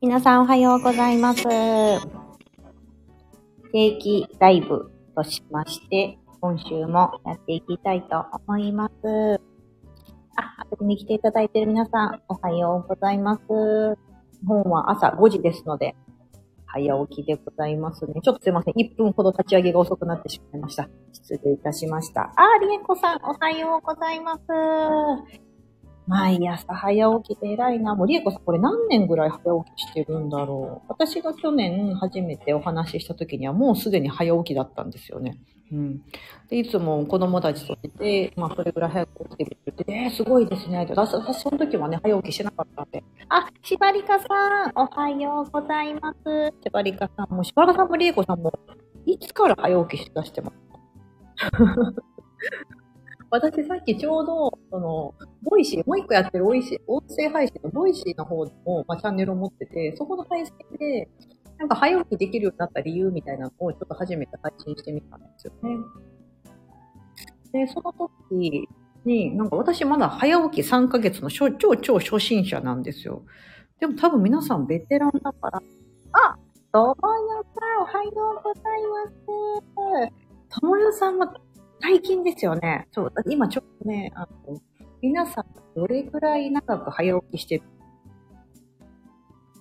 皆さんおはようございます。定期ライブとしまして、今週もやっていきたいと思います。あ、遊びに来ていただいている皆さん、おはようございます。日本は朝5時ですので、早起きでございますね。ちょっとすいません。1分ほど立ち上げが遅くなってしまいました。失礼いたしました。あ、りえこさん、おはようございます。毎朝早起きで偉いな。もう、りえこさん、これ何年ぐらい早起きしてるんだろう。私が去年初めてお話しした時にはもうすでに早起きだったんですよね。うん。で、いつも子供たちといて、まあ、それぐらい早く起きてるってえー、すごいですね。私、私その時はね、早起きしてなかったんで。あ、しばりかさん、おはようございます。しばりかさんも、しばらかさんもりえこさんも、いつから早起きしだしてます私さっきちょうど、その、 Voicy、もう一個やってるおいしい、音声配信の Voicy の方も、まあ、チャンネルを持ってて、そこの配信で、なんか早起きできるようになった理由みたいなのをちょっと初めて配信してみたんですよね。で、その時に、なんか私まだ早起き3ヶ月の超超超初心者なんですよ。でも多分皆さんベテランだから、あともよさん、おはようございます。ともよさんも最近ですよね。そう、今ちょっとね、あの、皆さんどれくらい長く早起きしてる？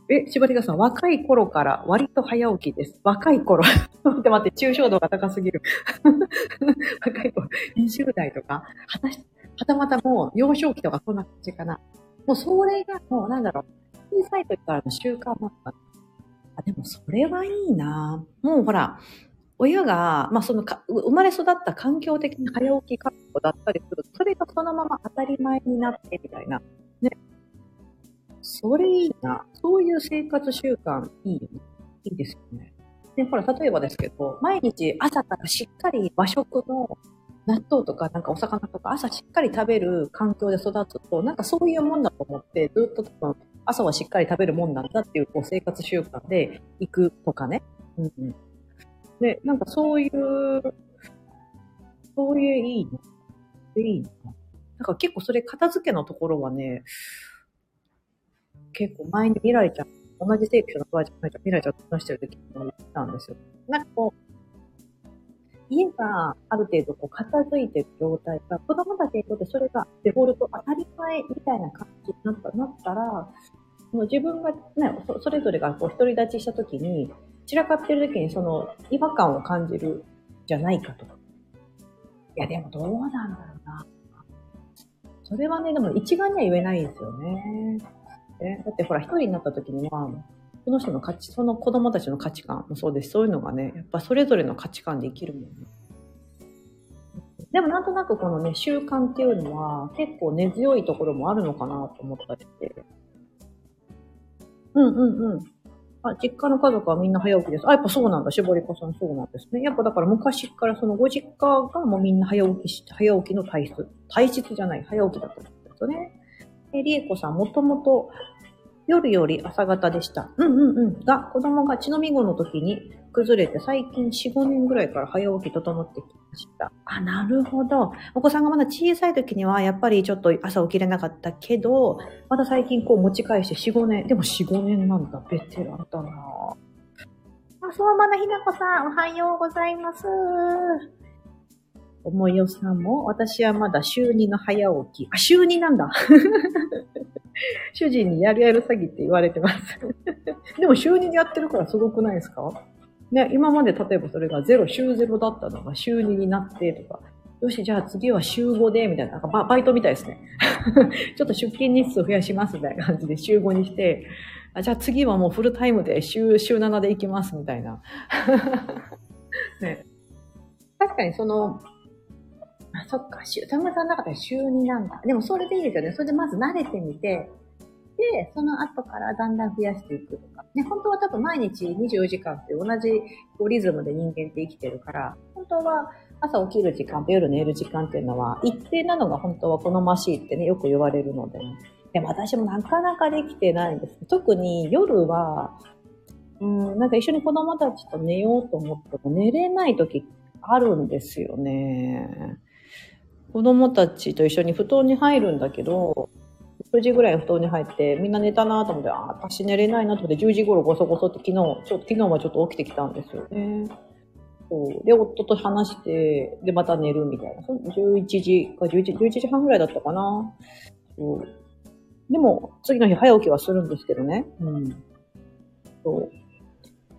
え、しばりかさん、若い頃から割と早起きです。若い頃。待って待って、抽象度が高すぎる。若い頃、20代とか、はたし、はたまたもう幼少期とかそんな感じかな。もうそれがもうなんだろう、小さい時からの習慣だった。あ、でもそれはいいなもうほら、親が、まあそのか、生まれ育った環境的に早起き覚悟だったりすると、それがそのまま当たり前になってみたいな。ね。それいいな。そういう生活習慣いいよね。いいですよね。で、ほら、例えばですけど、毎日朝からしっかり和食の納豆とかなんかお魚とか朝しっかり食べる環境で育つと、なんかそういうもんだと思って、ずっと多分朝はしっかり食べるもんなんだっていうこう生活習慣で行くとかね。うんうん。で、なんかそういう、そういういいの。いいの。なんか結構それ片付けのところはね、結構前に未来ちゃん、同じ聖地のバージョンの未来ちゃんと話してる時に言ったんですよ。なんかこう、家がある程度こう片付いてる状態が、子供たちにとってそれがデフォルト当たり前みたいな感じになったなったら、その自分がね、そそれぞれがこう独り立ちした時に、散らかってる時にその違和感を感じるじゃないかと。いや、でもどうなんだろうな。それはね、でも一概には言えないですよね。ねだってほら、一人になった時には、その人の価値、その子供たちの価値観もそうです。そういうのがね、やっぱそれぞれの価値観で生きるもんね。でもなんとなくこのね、習慣っていうのは結構根強いところもあるのかなと思ったりして。うんうんうん。あ、実家の家族はみんな早起きです。あ、やっぱそうなんだ。絞り子さんそうなんですね。やっぱだから昔からそのご実家がもうみんな早起きし、早起きの体質。体質じゃない、早起きだったんですよね。え、りえこさんもともと夜より朝方でした。うんうんうん。が、子供が血のみ子の時に崩れて最近4、5年ぐらいから早起き整ってきました。あ、なるほど。お子さんがまだ小さい時にはやっぱりちょっと朝起きれなかったけど、また最近こう持ち返して4、5年。でも4、5年なんだ。ベテランだなぁ。あ、そうまなひなこさん、おはようございます。おもよさんも、私はまだ週2の早起き。あ、週2なんだ。主人にやるやる詐欺って言われてます。でも週2でやってるからすごくないですか？ね、今まで例えばそれが0、週0だったのが週2になってとか、よし、じゃあ次は週5で、みたいな、なんかババイトみたいですね。ちょっと出勤日数増やしますみたいな感じで週5にして、あじゃあ次はもうフルタイムで週、週7で行きますみたいな。ね、確かにその、あ、そっか、週、田村さんの中では週2なんだ。でもそれでいいですよね。それでまず慣れてみて、で、その後からだんだん増やしていくとか。ね、本当は多分毎日24時間って同じリズムで人間って生きてるから、本当は朝起きる時間と夜寝る時間っていうのは一定なのが本当は好ましいってね、よく言われるので、でも私もなかなかできてないんです。特に夜は、うん、なんか一緒に子供たちと寝ようと思っても寝れない時あるんですよね。子供たちと一緒に布団に入るんだけど、9時ぐらい布団に入って、みんな寝たなと思って、あー、私寝れないなと思って、10時頃ごそごそって昨日、ちょっと昨日はちょっと起きてきたんですよね。そう。で、夫と話して、で、また寝るみたいな。11時か11、11時半ぐらいだったかな。そう。でも、次の日早起きはするんですけどね。うん。そう。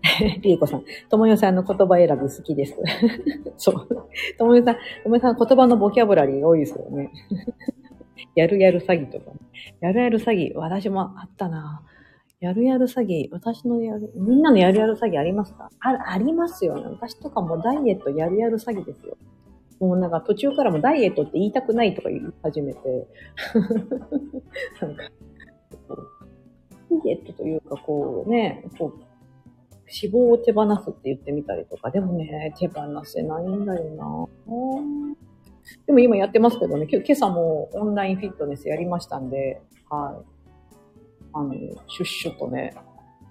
リエコさん、ともよさんの言葉選び好きです。そう。ともよさん、ともよさん言葉のボキャブラリーが多いですよね。やるやる詐欺とか、ね。やるやる詐欺、私もあったな。やるやる詐欺、私のやる、みんなのやるやる詐欺ありますか？あ、ありますよね。私とかもダイエットやるやる詐欺ですよ。もうなんか途中からもダイエットって言いたくないとか言い始めて。なんか、ダイエットというかこうね、こう、脂肪を手放すって言ってみたりとか、でもね、手放せないんだよな。でも今やってますけどね、今朝もオンラインフィットネスやりましたんで、はい。あの、シュッシュとね。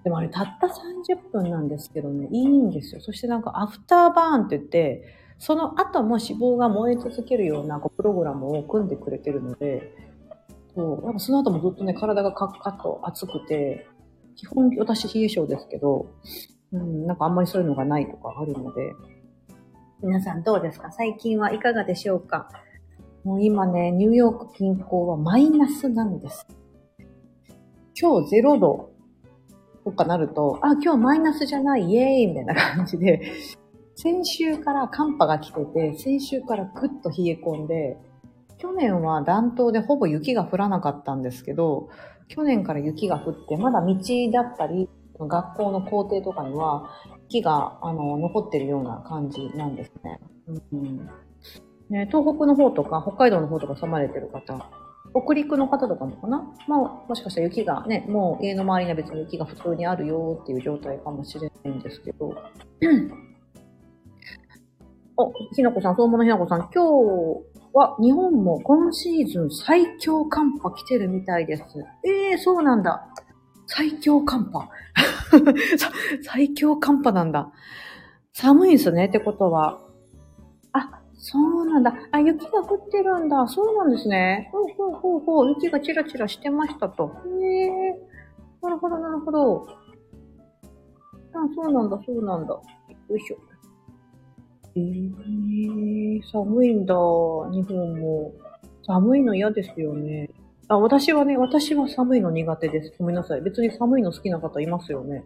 でもあれたった30分なんですけどね、いいんですよ。そしてなんかアフターバーンって言って、その後も脂肪が燃え続けるようなこうプログラムを組んでくれてるので、そう、なんかその後もずっとね、体がカッカッと熱くて、基本私冷え性ですけど、うん、なんかあんまりそういうのがないとかあるので、皆さんどうですか？最近はいかがでしょうか？もう今ね、ニューヨーク近郊はマイナスなんです。今日0度。とかなると、あ、今日マイナスじゃない、イエーイ！みたいな感じで、先週から寒波が来てて、先週からぐっと冷え込んで、去年は暖冬でほぼ雪が降らなかったんですけど、去年から雪が降って、まだ道だったり、学校の校庭とかには、雪があの残ってるような感じなんですね。うんね東北の方とか、北海道の方とか住まれてる方、北陸の方とかもかな？まあ、もしかしたら雪がね、もう家の周りには別に雪が普通にあるよっていう状態かもしれないんですけど。お、ひなこさん、相馬のひなこさん、今日は日本も今シーズン最強寒波来てるみたいです。ええー、そうなんだ。最強寒波。最強寒波なんだ。寒いんすねってことは。あ、そうなんだ。あ、雪が降ってるんだ。そうなんですね。ほうほうほうほう。雪がチラチラしてましたと。へえ。なるほど、なるほど。あ、そうなんだ、そうなんだ。よいしょ。えー、寒いんだ、日本も。寒いの嫌ですよね。あ、私はね、私は寒いの苦手です。ごめんなさい。別に寒いの好きな方いますよね。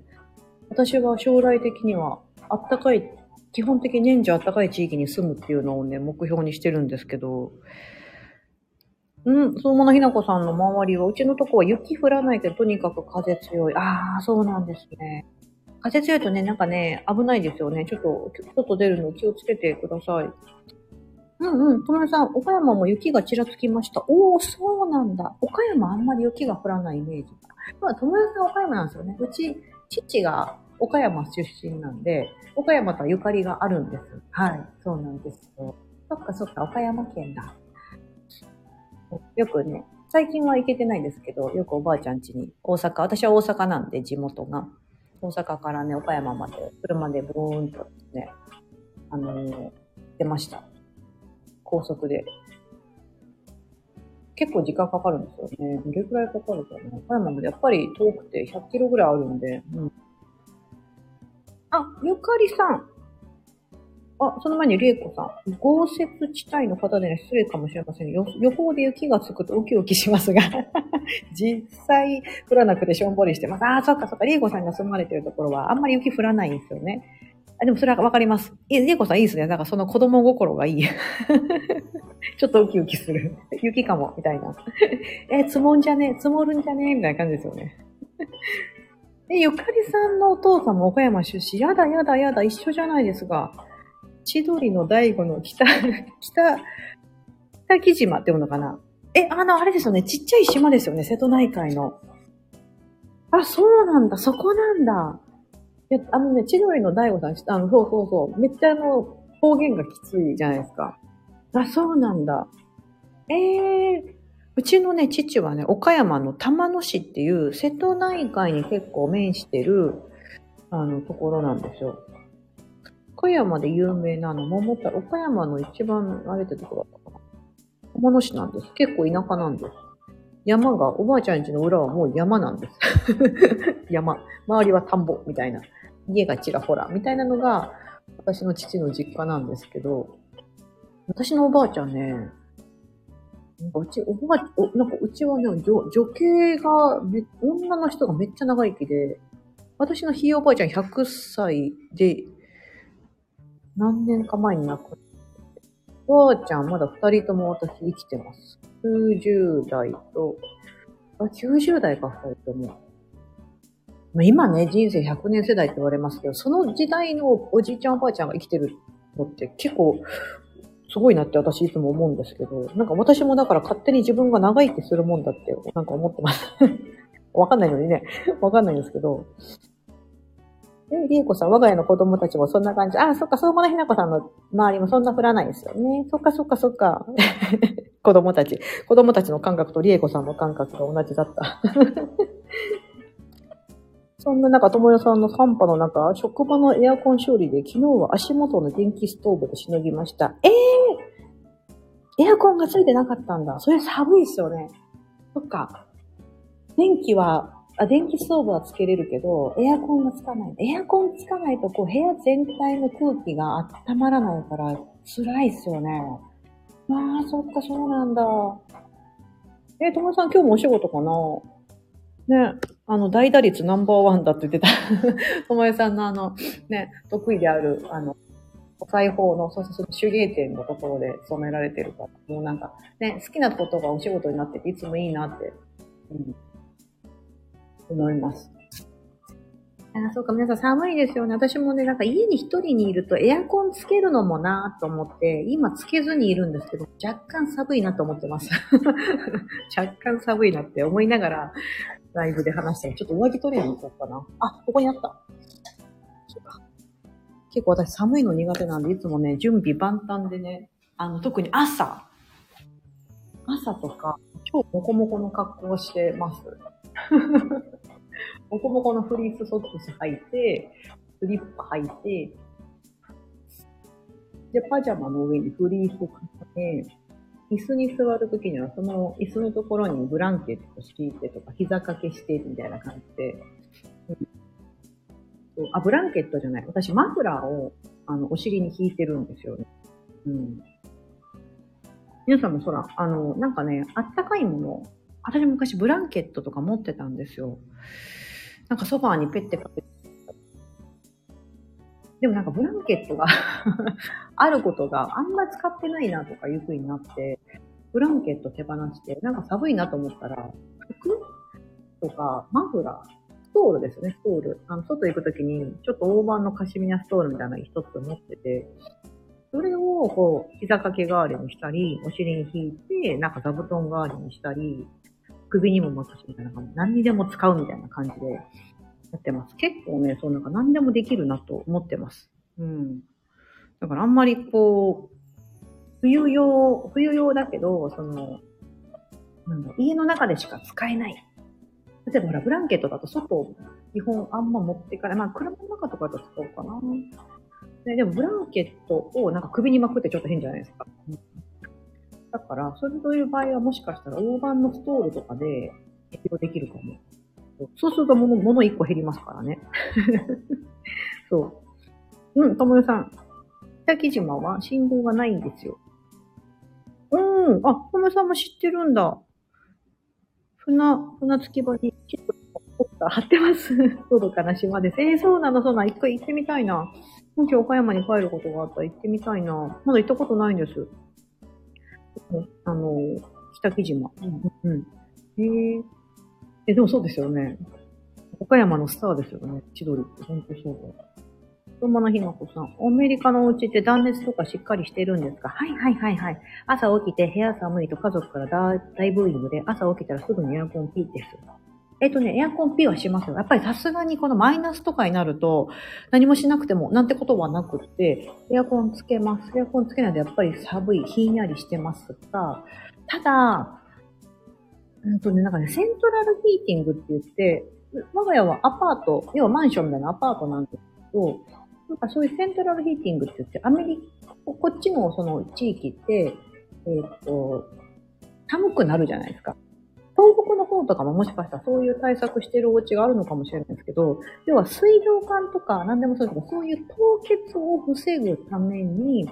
私は将来的には、あったかい、基本的に年中あったかい地域に住むっていうのをね、目標にしてるんですけど、うん、相馬のひなこさんの周りは、うちのとこは雪降らないけど、とにかく風強い。ああ、そうなんですね。風強いとね、なんかね、危ないですよね。ちょっと、外出るの気をつけてください。うんうん。ともさん、岡山も雪がちらつきました。おー、そうなんだ。岡山あんまり雪が降らないイメージ。まあ、ともさん岡山なんですよね。うち、父が岡山出身なんで、岡山とはゆかりがあるんです。はい。そうなんですよ。そっかそっか、岡山県だ。よくね、最近は行けてないんですけど、よくおばあちゃん家に、大阪、私は大阪なんで、地元が。大阪からね、岡山まで、車でブーンとね、あのー、出ました。高速で。結構時間かかるんですよね。どれくらいかかるかな。岡山までやっぱり遠くて100キロぐらいあるんで。うん、あ、ゆかりさん。あ、その前にりえこさん。豪雪地帯の方でね、失礼かもしれません。予報で雪がつくとウキウキしますが、実際降らなくてしょんぼりしてます。ああ、そっかそっか。りえこさんが住まれてるところはあんまり雪降らないんですよね。あでもそれはわかります。いりえこさんいいですね。なんかその子供心がいい。ちょっとウキウキする。雪かも、みたいな。え、積もんじゃね積もるんじゃねみたいな感じですよね。え、ゆかりさんのお父さんも岡山出身。やだやだやだ、一緒じゃないですが。千鳥の大悟の北、北、北木島っていうのかな？え、あの、あれですよね。ちっちゃい島ですよね。瀬戸内海の。あ、そうなんだ。そこなんだ。いや、あのね、千鳥の大悟さん、あの、そうそうそう。めっちゃあの、方言がきついじゃないですか。あ、そうなんだ。ええー、うちのね、父はね、岡山の玉野市っていう瀬戸内海に結構面してる、あの、ところなんですよ。岡山で有名なの、桃太郎、岡山の一番あれってところだったかな。玉野市なんです。結構田舎なんです。山が、おばあちゃん家の裏はもう山なんです。山。周りは田んぼみたいな。家がちらほらみたいなのが、私の父の実家なんですけど、私のおばあちゃんね、なんかうち、おばあ、おなんかうちはね、女女系がめ、女の人がめっちゃ長生きで、私のひいおばあちゃん100歳で、何年か前に亡くなって、おばあちゃんまだ2人とも私生きてます。90代と、あ、90代か2人とも。ま今ね、人生100年世代って言われますけど、その時代のおじいちゃんおばあちゃんが生きてるのって結構すごいなって私いつも思うんですけど、なんか私もだから勝手に自分が長生きするもんだってなんか思ってます。わかんないのにね、わかんないんですけど。で、りえこさん、我が家の子供たちもそんな感じ。あ、そっか、相馬のひなこさんの周りもそんな降らないですよね。そっか、そっか、そっか。子供たち。子供たちの感覚とりえこさんの感覚が同じだった。そんな中、ともよさんの寒波の中、職場のエアコン修理で昨日は足元の電気ストーブでしのぎました。ええー、エアコンがついてなかったんだ。それ寒いっすよね。そっか。電気は、あ、電気ストーブはつけれるけど、エアコンがつかない。エアコンつかないと、こう、部屋全体の空気が温まらないから、辛いっすよね。ああ、そっか、そうなんだ。え、ともさん今日もお仕事かな？ね、あの、大打率ナンバーワンだって言ってた。ともえさんのあの、ね、得意である、あの、お裁縫の、そうそう、手芸店のところで染められてるから、もうなんか、ね、好きなことがお仕事になってて、いつもいいなって、うん、思います。あ、そうか、皆さん寒いですよね。私もね、なんか家に一人にいるとエアコンつけるのもなと思って、今つけずにいるんですけど、若干寒いなと思ってます。若干寒いなって思いながら、ライブで話して、ちょっと上着取りに行こうかな。あ、ここにあった。結構私寒いの苦手なんで、いつもね、準備万端でね、あの、特に朝、朝とか、超モコモコの格好をしてます。モコモコのフリースソックス履いて、スリッパ履いて、で、パジャマの上にフリースを重ね、椅子に座るときには、その椅子のところにブランケット敷いてとか、膝掛けしてみたいな感じで、うん、あ、ブランケットじゃない。私、マフラーを、あの、お尻に引いてるんですよね。うん。皆さんもそら、あの、なんかね、あったかいもの、私昔ブランケットとか持ってたんですよ。なんかソファーにペッてかけて。でもなんかブランケットが あることがあんま使ってないなとかいう風になって、ブランケット手放して、なんか寒いなと思ったら、服とかマフラー、ストールですね、ストール。あの、外行くときに、ちょっと大判のカシミヤストールみたいなの一つ持ってて、それを、こう、膝掛け代わりにしたり、お尻に引いて、なんか座布団代わりにしたり、首にも巻くしみたいな感じ、何にでも使うみたいな感じでやってます。結構ね、そうなんか何でもできるなと思ってます。うん。だからあんまりこう、冬用、冬用だけど、その、なんだ家の中でしか使えない。例えばほら、ブランケットだと外、基本あんま持ってから、まあ車の中とかだと使おうかな。ででもブランケットをなんか首に巻くってちょっと変じゃないですか。だから、そういう場合はもしかしたら大判のストールとかで適用できるかも。そうすると物、物1個減りますからね。そう。うん、ともよさん。北木島は信号がないんですよ。うん。あ、ともよさんも知ってるんだ。船、船着き場にチップポスター貼ってます。のどかな島です。えー、そうなの、そうなの。一回行ってみたいな。もし岡山に帰ることがあったら行ってみたいな。まだ行ったことないんです。あの、北木島。うん。うん。へえ。え、でもそうですよね。岡山のスターですよね。千鳥って。ほんとそうだ。友のひなこさん。アメリカのお家って断熱とかしっかりしてるんですか？はいはいはいはい。朝起きて部屋寒いと家族から大大ブーイングで朝起きたらすぐにエアコンピーです。えっとね、エアコンピはしますよ。やっぱりさすがにこのマイナスとかになると何もしなくてもなんてことはなくって、エアコンつけます。エアコンつけないとやっぱり寒い、ひんやりしてますが、ただ、うんとね、なんかね、セントラルヒーティングって言って、我が家はアパート、要はマンションみたいなアパートなんですけど、なんかそういうセントラルヒーティングって言って、アメリカ、こっちのその地域って、えっ、と、寒くなるじゃないですか。東北の方とかももしかしたらそういう対策してるお家があるのかもしれないですけど、要は水道管とか何でもそうですけど、そういう凍結を防ぐために、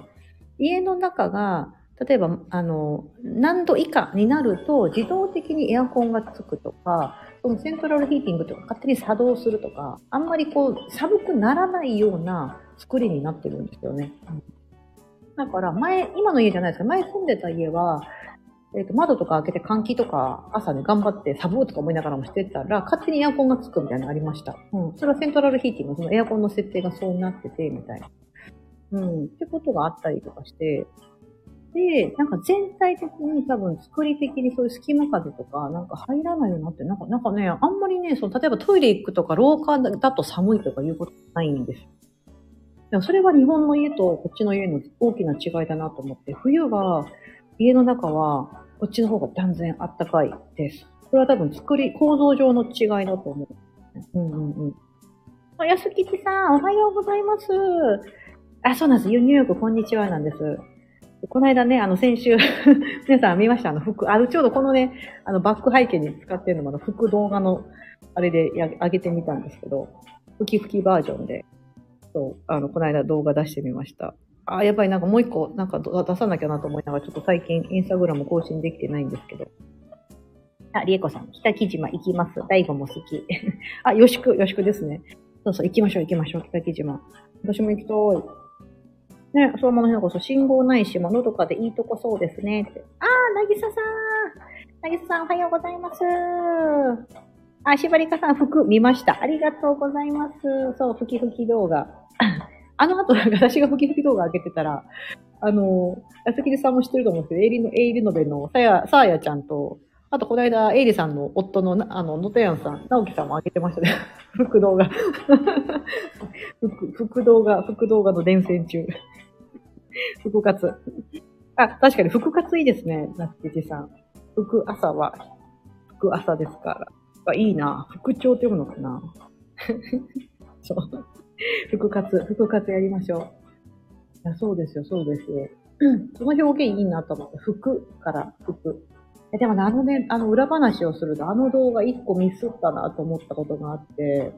家の中が、例えば、あの、何度以下になると自動的にエアコンがつくとか、そのセントラルヒーティングとか勝手に作動するとか、あんまりこう寒くならないような作りになってるんですよね。だから前、今の家じゃないですけど、前住んでた家は、えっ、ー、と、窓とか開けて換気とか、朝ね、頑張ってサブーとか思いながらもしてたら、勝手にエアコンがつくみたいなのありました。うん。それはセントラルヒーティング、そのエアコンの設定がそうなってて、みたいな。うん。ってことがあったりとかして、で、なんか全体的に多分作り的にそういう隙間風とかなんか入らないようになって、なんか、なんかね、あんまりね、その例えばトイレ行くとか廊下だと寒いとかいうことないんです。でもそれは日本の家とこっちの家の大きな違いだなと思って、冬は家の中はこっちの方が断然あったかいです。これは多分作り、構造上の違いだと思う。うんうんうん。あ、安吉さん、おはようございます。あ、そうなんです。ニューヨーク、こんにちは、なんです。この間ね、あの、先週 皆さん見ました？あの、服、あの、ちょうどこのね、あの、バック背景に使ってるのも、あの、服動画の、あれでや上げてみたんですけど、ふきふきバージョンで、そう、あの、この間動画出してみました。あ、やっぱりなんかもう一個なんか出さなきゃなと思いながら、ちょっと最近インスタグラム更新できてないんですけど。あ、りえこさん、北木島行きます。大悟も好き。あ、よしく、よしくですね。そうそう、行きましょう行きましょう、北木島。私も行きたい。ね、相馬の日のこそ信号ないし、ものとかでいいとこそうですね。って。あー、なぎささん。なぎささん、おはようございます。あ、しばりかさん、服見ました。ありがとうございます。そう、ふきふき動画。あの後、なんか私が吹き吹き動画上げてたら、あの、安木さんも知ってると思うんですけど、エイリの、エイリノベのさや、さあやちゃんと、あと、この間、エイリさんの夫の、あの、ノテヤンさん、直樹さんも上げてましたね。副動画。副動画、副動画の伝染中。副活。あ、確かに副活いいですね、なつきさん。副朝は、副朝ですから。あいいな。副長って読むのかなそう。復活、復活やりましょう。いや、そうですよ、そうですよ。その表現いいなと思って、服から服。でもね、あのね、あの裏話をすると、あの動画一個ミスったなと思ったことがあって、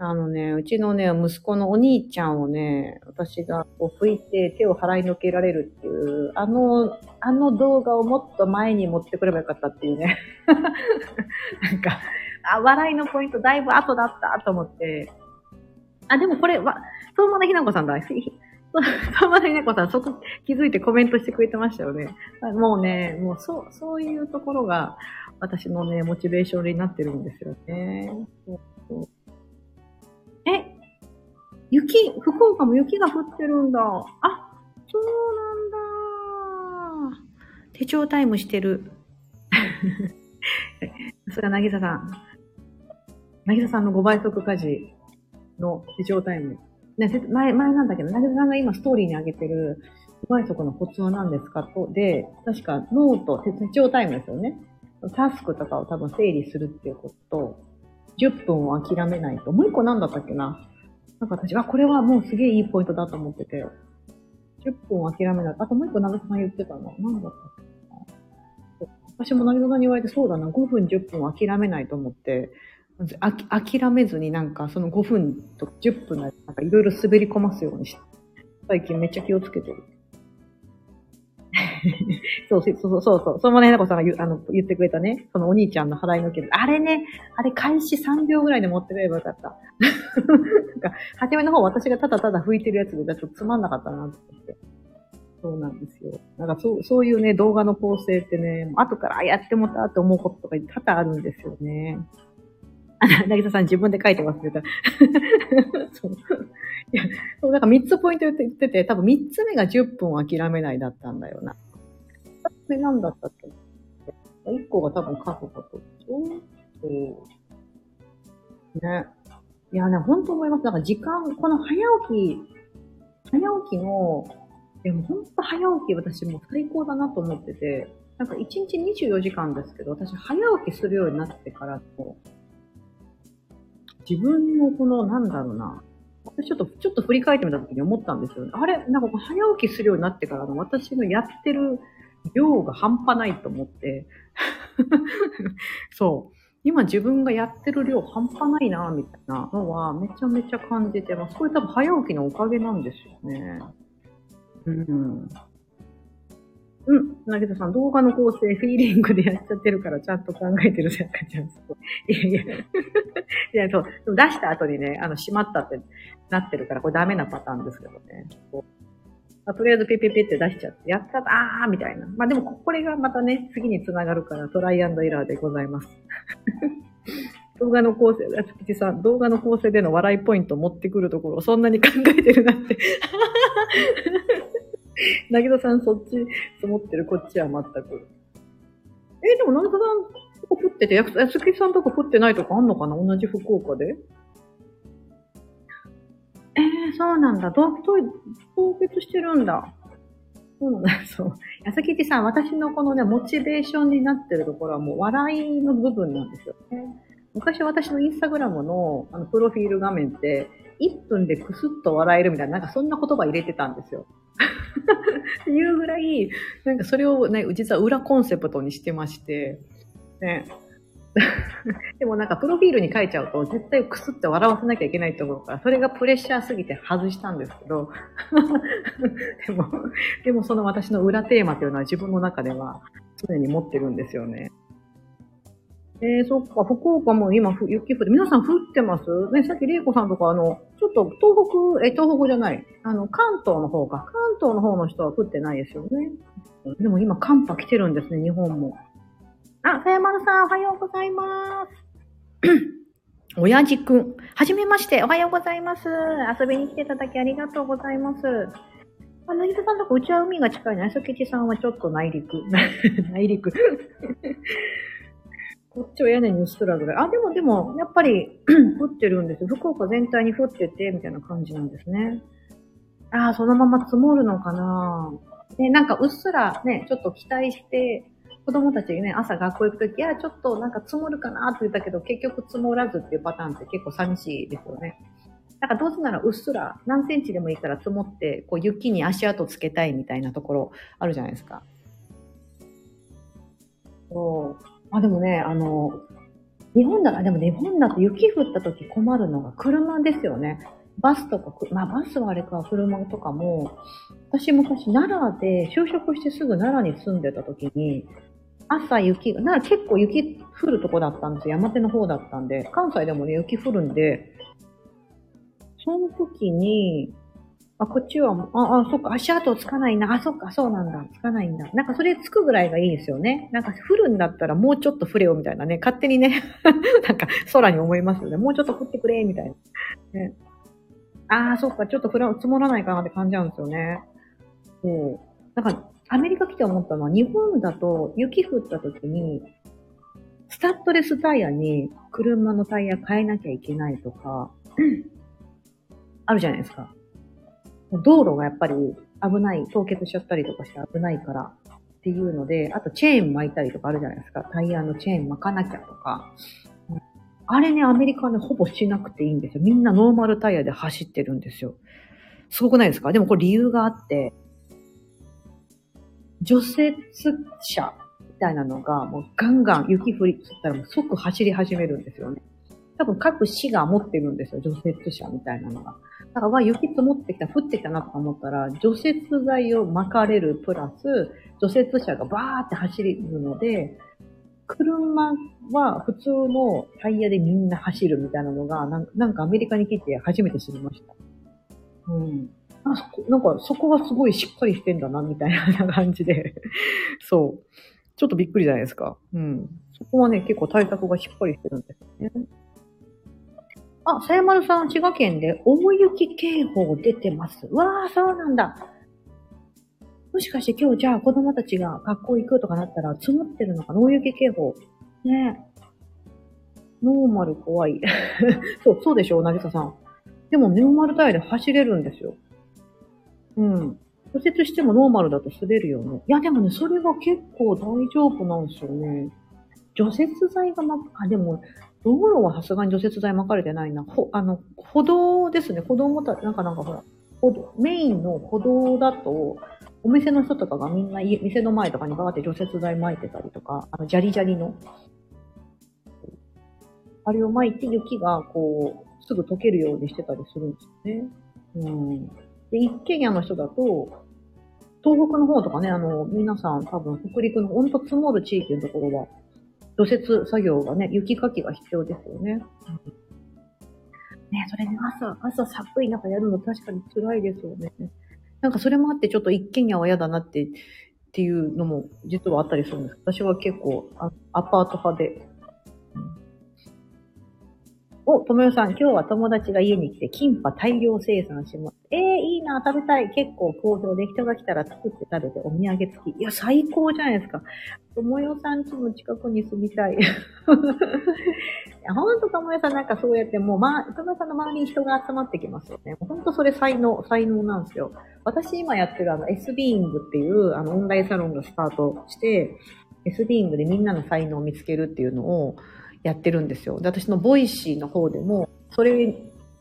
あのね、うちのね、息子のお兄ちゃんをね、私がこう拭いて手を払いのけられるっていう、あの、あの動画をもっと前に持ってくればよかったっていうね。なんか、あ、笑いのポイントだいぶ後だったと思って、あ、でもこれは、相馬田ひなこさんだ。相馬田ひなこさん、そこ気づいてコメントしてくれてましたよね。もうね、もうそう、そういうところが私のね、モチベーションになってるんですよね。え雪、福岡も雪が降ってるんだ。あ、そうなんだ。手帳タイムしてる。さすが、なぎささん。なぎささんの5倍速家事。の視聴タイム。ね、前、前なんだけど、なぎさんが今ストーリーに上げてる倍速のコツは何ですかと、で、確かノート、手帳タイムですよね。タスクとかを多分整理するっていうことと、10分を諦めないと。もう一個何だったっけななんか私、あ、これはもうすげえいいポイントだと思ってて、10分を諦めない。あともう一個長さん言ってたの。何だったっけな私も何さんに言われてそうだな、5分10分を諦めないと思って、あき諦めずになんかその5分とか10分なんかいろいろ滑り込ますようにして、最近めっちゃ気をつけてる。そうそうそうそう。そのまねなこさんが言あの言ってくれたね、そのお兄ちゃんの払いのけあれね、あれ開始3秒ぐらいで持ってくればよかった。なんか、初めの方私がただただ拭いてるやつで、ちょっとつまんなかったなってって。そうなんですよ。なんかそう、そういうね、動画の構成ってね、後からやってもたって思うこととか多々あるんですよね。なぎささん自分で書いて忘れた。そう。いや、そう、なんか3つポイント言ってて、多分3つ目が10分を諦めないだったんだよな。2つ目なんだったっけ ?1 個が多分書くことでしょそう。ね。いやね、本当思います。なんか時間、この早起き、早起きの、でも本当早起き私も最高だなと思ってて、なんか1日24時間ですけど、私早起きするようになってからと、自分のこの、なんだろうな、私ちょっと、ちょっと振り返ってみた時に思ったんですよ。あれ？なんか早起きするようになってからの私のやってる量が半端ないと思って、そう。今自分がやってる量半端ないな、みたいなのはめちゃめちゃ感じてます。これ多分早起きのおかげなんですよね。うん。うん。なぎささん、動画の構成、フィーリングでやっちゃってるから、ちゃんと考えてるじゃんかちゃんと。いやいや。いや、そう。でも出した後にね、あの、閉まったってなってるから、これダメなパターンですけどね。こうあとりあえずピピピって出しちゃって、やったあーみたいな。まあでも、これがまたね、次につながるから、トライアンドエラーでございます。動画の構成、あつきちさん、動画の構成での笑いポイント持ってくるところそんなに考えてるなんて。なぎささん、そっち積もってる、こっちは全く。え、でも、なぎささんとこ降ってて、やつきさんとこ降ってないとこあんのかな？同じ福岡で？えー、そうなんだ。凍結してるんだ。そうなんだ。そう。やさきちさん、私のこのね、モチベーションになってるところはもう笑いの部分なんですよね。昔私のインスタグラムのあのプロフィール画面って、1分でクスッと笑えるみたいな、なんかそんな言葉入れてたんですよ。っていうぐらい、なんかそれをね、実は裏コンセプトにしてまして、ね。でもなんかプロフィールに書いちゃうと絶対クスって笑わせなきゃいけないと思うから、それがプレッシャーすぎて外したんですけど、でも、でもその私の裏テーマというのは自分の中では常に持ってるんですよね。えー、そっか、福岡も今ふ雪降って、皆さん降ってます？ね、さっき玲子さんとかあの、ちょっと東北、え、東北じゃない、あの、関東の方か。関東の方の人は降ってないですよね。でも今寒波来てるんですね、日本も。あ、さやまるさん、おはようございます。親父くん。はじめまして、おはようございます。遊びに来ていただきありがとうございます。あ、なぎささんとかうちは海が近いの。あさきちさんはちょっと内陸。内陸。こっちは屋根にうっすらぐらい。あ、でもでも、やっぱり 降ってるんですよ。福岡全体に降ってて、みたいな感じなんですね。ああ、そのまま積もるのかなね、なんかうっすらね、ちょっと期待して、子供たちにね、朝学校行くとき、いや、ちょっとなんか積もるかなって言ったけど、結局積もらずっていうパターンって結構寂しいですよね。だからどうせならうっすら何センチでもいいから積もって、こう雪に足跡つけたいみたいなところあるじゃないですか。そう。あ、でもね、あの、日本だ、でも日本だと雪降った時困るのが車ですよね。バスとか、まあバスはあれか、車とかも、私昔奈良で就職してすぐ奈良に住んでた時に、朝雪が、奈良結構雪降るとこだったんですよ。山手の方だったんで、関西でもね、雪降るんで、その時に、あ、こっちは、あ、あ、そっか、足跡つかないな。あ、そっか、そうなんだ。つかないんだ。なんかそれつくぐらいがいいですよね。なんか降るんだったらもうちょっと降れよみたいなね。勝手にね、なんか空に思いますよね。もうちょっと降ってくれみたいな。ね、ああ、そっか、ちょっと降ら積もらないかなって感じなんですよね。そう。だか、アメリカ来て思ったのは、日本だと雪降った時に、スタッドレスタイヤに車のタイヤ変えなきゃいけないとか、あるじゃないですか。道路がやっぱり危ない、凍結しちゃったりとかして危ないからっていうので、あとチェーン巻いたりとかあるじゃないですか。タイヤのチェーン巻かなきゃとか。あれね、アメリカはね、ほぼしなくていいんですよ。みんなノーマルタイヤで走ってるんですよ。すごくないですか？でもこれ理由があって、除雪車みたいなのがもうガンガン雪降りつったらもう即走り始めるんですよね。多分各市が持ってるんですよ、除雪車みたいなのが。だから、わ、雪積もってきた、降ってきたなとか思ったら、除雪剤を巻かれるプラス、除雪車がバーって走るので、車は普通のタイヤでみんな走るみたいなのが、なんかアメリカに来て初めて知りました。うん。あそこなんかそこがすごいしっかりしてんだな、みたいな感じで。そう。ちょっとびっくりじゃないですか。うん。そこはね、結構対策がしっかりしてるんですよね。あ、さやまるさん、滋賀県で大雪警報出てます。わあ、そうなんだ。もしかして今日じゃあ子供たちが学校行くとかなったら積もってるのか大雪警報。ねノーマル怖い。そう、そうでしょ、なぎささん。でもノーマルタイヤで走れるんですよ。うん。除雪してもノーマルだと滑るよね。いや、でもね、それが結構大丈夫なんですよね。除雪剤がま、あ、でも、道路はさすがに除雪剤巻かれてないな。ほ、あの、歩道ですね。歩道もた、なんかなんかほら、歩道、メインの歩道だと、お店の人とかがみんな家店の前とかにバーって除雪剤巻いてたりとか、あの、ジャリジャリの、あれを巻いて雪がこう、すぐ溶けるようにしてたりするんですよね。うん。で、一軒家の人だと、東北の方とかね、あの、皆さん多分北陸のほんと積もる地域のところは、除雪作業がね、雪かきが必要ですよね。ねそれで、朝、朝寒い中やるの確かに辛いですよね。なんかそれもあってちょっと一軒家は嫌だなって、っていうのも実はあったりするんです。私は結構アパート派で、お、ともよさん、今日は友達が家に来て、キンパ大量生産します。えー、いいな、食べたい。結構好評で、人が来たら作って食べてお土産付き。いや、最高じゃないですか。ともよさん家の近くに住みたい。いや、ほんとともよさんなんかそうやってもう、ま、ともよさんの周りに人が集まってきますよね。ほんとそれ才能、才能なんですよ。私今やってるあの S ビーイングっていうあのオンラインサロンがスタートして、S ビーイングでみんなの才能を見つけるっていうのを、やってるんですよ。で、私の Voicy の方でも、それ、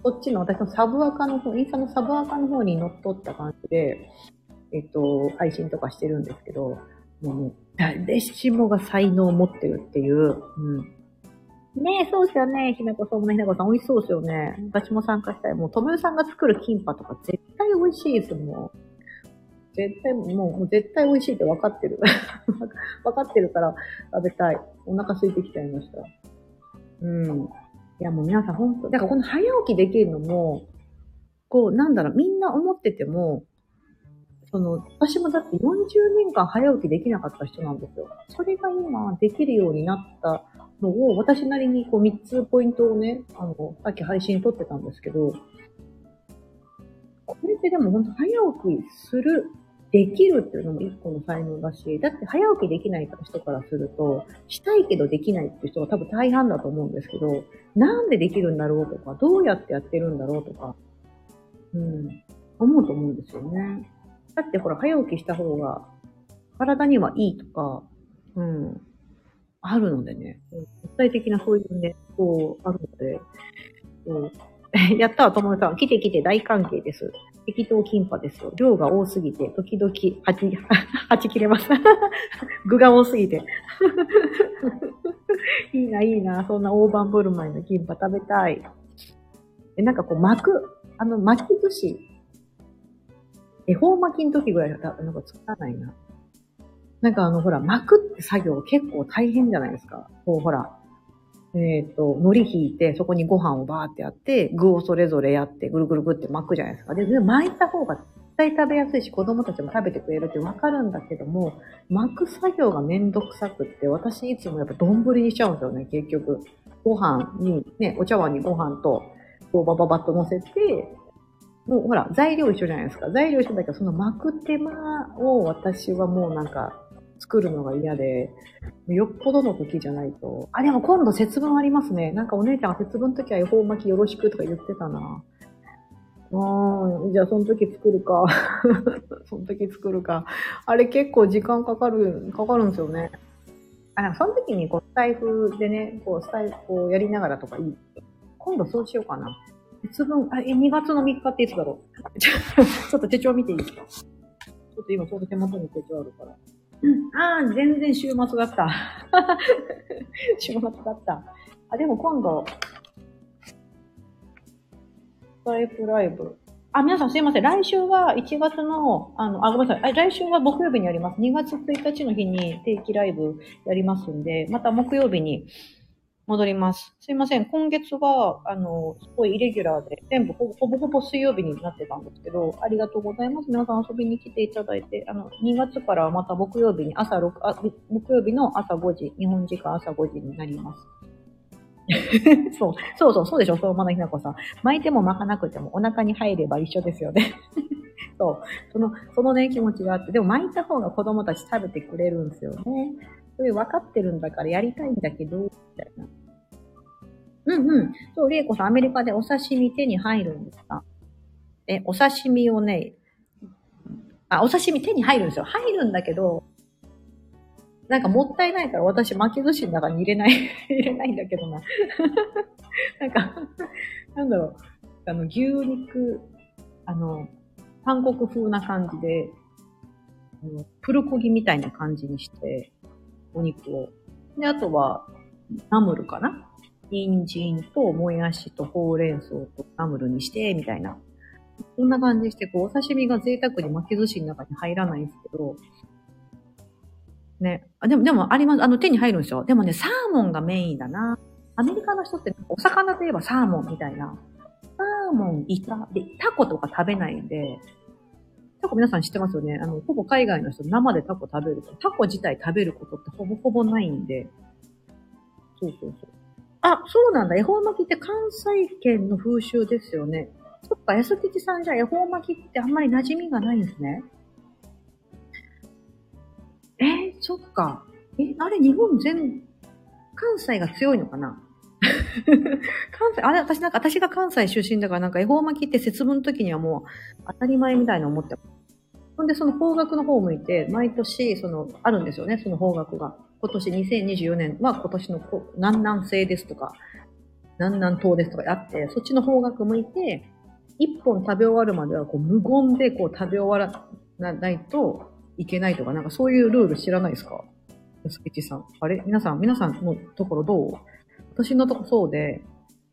こっちの私のサブアカの方、インスタのサブアカの方に乗っ取った感じで、えっと、配信とかしてるんですけど、もう、誰しもが才能を持ってるっていう、うん。ねえ、そうですよね。ひなこさんもね、ひなこさん美味しそうですよね。私も参加したい。もう、ともよさんが作るキンパとか絶対美味しいですもん。絶対、もう、もう絶対美味しいって分かってる。分かってるから食べたい。お腹空いてきちゃいました。うん。いや、もう皆さん本当、だからこの早起きできるのも、こう、なんだろう、みんな思ってても、その、私もだって40年間早起きできなかった人なんですよ。それが今できるようになったのを、私なりにこう3つポイントをね、あの、さっき配信撮ってたんですけど、これってでも本当早起きするできるっていうのも一個の才能だし、だって早起きできない人からすると、したいけどできないっていう人が多分大半だと思うんですけど、なんでできるんだろうとか、どうやってやってるんだろうとか、うん、思うと思うんですよね。だってほら、早起きした方が体にはいいとか、うん、あるのでね、絶対的なそういうね、こう、あるので、う やったわ、ともさん。来て来て大関係です。適当キンパですよ。量が多すぎて、時々、はち、はち切れます。具が多すぎて。いいな、いいな。そんな大盤振る舞いのキンパ食べたい。え、なんかこう巻く、あの巻き寿司。恵方巻きの時ぐらいだなんか作らないな。なんかあの、ほら、巻くって作業結構大変じゃないですか。こう、ほら、えっ、ー、と、海苔引いて、そこにご飯をバーってやって、具をそれぞれやって、ぐるぐるぐって巻くじゃないですか。で、巻いた方が絶対食べやすいし、子供たちも食べてくれるってわかるんだけども、巻く作業がめんどくさくって、私いつもやっぱ丼にしちゃうんですよね、結局。ご飯に、ね、お茶碗にご飯と、こうバババッと乗せて、もうほら、材料一緒じゃないですか。材料一緒だけど、その巻く手間を私はもうなんか、作るのが嫌で、よっぽどの時じゃないと。あ、でも今度節分ありますね。なんかお姉ちゃんが節分の時は恵方巻きよろしくとか言ってたな。うん、じゃあその時作るか。その時作るか。あれ結構時間かかる、かかるんですよね。あ、なんかその時にこうスタイフでね、こうスタイフこうやりながらとかいい。今度そうしようかな。節分、あ、え、2月の3日っていつだろう ちょっと手帳見ていいですか？ちょっと今ちょうど手元に手帳あるから。うん、ああ、全然週末だった。週末だった。あ、でも今度、スタイプライブ。あ、皆さんすいません。来週は1月の、あの、あ、ごめんなさい。来週は木曜日にやります。2月1日の日に定期ライブやりますんで、また木曜日に戻ります。すいません。今月は、あの、すごいイレギュラーで、全部ほぼほぼほぼ水曜日になってたんですけど、ありがとうございます。皆さん遊びに来ていただいて、あの、2月からまた木曜日に朝6、あ、木曜日の朝5時、日本時間朝5時になります。そう、そうそう、そうでしょ、そう、まなひなこさん。巻いても巻かなくてもお腹に入れば一緒ですよね。そう。その、そのね、気持ちがあって、でも巻いた方が子供たち食べてくれるんですよね。それ分かってるんだからやりたいんだけど、みたいな。うんうん。そう、りえこさん、アメリカでお刺身手に入るんですか？え、お刺身をね、あ、お刺身手に入るんですよ。入るんだけど、なんかもったいないから私巻き寿司の中に入れない 入れないんだけどな。なんか、なんだろう。あの、牛肉、あの、韓国風な感じで、プルコギみたいな感じにして、お肉を。で、あとは、ナムルかな？人参ともやしとほうれん草とナムルにして、みたいな。こんな感じして、こう、お刺身が贅沢に巻き寿司の中に入らないんですけど、ね。あ、でも、でもあります。あの、手に入るんですよ。でもね、サーモンがメインだな。アメリカの人ってお魚といえばサーモンみたいな。サーモン、イカ、で、タコとか食べないんで、タコ皆さん知ってますよね。あの、ほぼ海外の人生でタコ食べる。タコ自体食べることってほぼほぼないんで。そうそうそう。あ、そうなんだ。恵方巻きって関西圏の風習ですよね。そっか、安吉さんじゃ恵方巻きってあんまり馴染みがないんですね。えー、そっか。え、あれ日本全、関西が強いのかな？関西、あれ、私なんか、私が関西出身だからなんか恵方巻きって節分の時にはもう当たり前みたいな思ってますほんで、その方角の方を向いて、毎年、その、あるんですよね、その方角が。今年2024年は今年の南南西ですとか、南南東ですとかあって、そっちの方角向いて、一本食べ終わるまではこう無言でこう食べ終わらないといけないとか、なんかそういうルール知らないですか？安吉さん。あれ？皆さん、皆さんのところどう？私のとこそうで、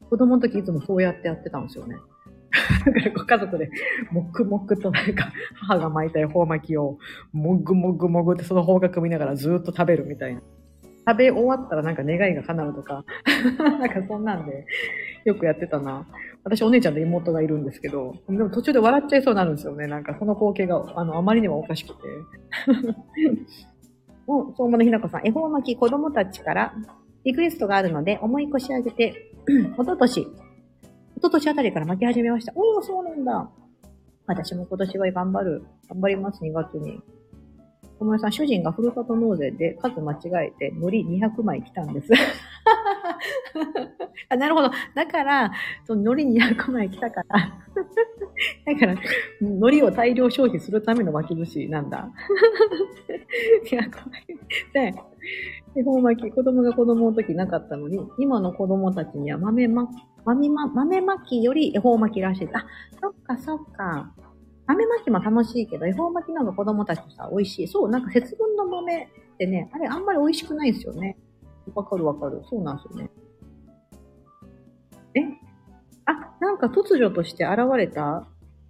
子供の時いつもそうやってやってたんですよね。だからご家族で、もくもくとなんか、母が巻いた恵方巻きを、もぐもぐもぐってその方角見ながらずっと食べるみたいな。食べ終わったらなんか願いが叶うとか、なんかそんなんで、よくやってたな。私お姉ちゃんと妹がいるんですけど、でも途中で笑っちゃいそうになるんですよね。なんかその光景が、あの、あまりにもおかしくて。もう、相馬のひなこさん、恵方巻き子供たちからリクエストがあるので、思い越し上げて、おととし、ととしあたりから巻き始めました。おー、そうなんだ。私も今年は頑張る。頑張ります、2月に。小室さん、主人がふるさと納税で数間違えて、海苔200枚来たんです。あなるほど。だから、その海苔200枚来たから、だから、海苔を大量消費するための巻き寿司なんだ。200枚。で、恵方巻き、子供が子供の時なかったのに、今の子供たちには豆ま、豆ま、豆巻きより恵方巻きらしい。あ、そっかそっか。豆巻きも楽しいけど、恵方巻きの方が子供たちとさ、美味しい。そう、なんか節分の豆ってね、あれあんまり美味しくないんですよね。わかるわかる。そうなんですよね。え？あ、なんか突如として現れた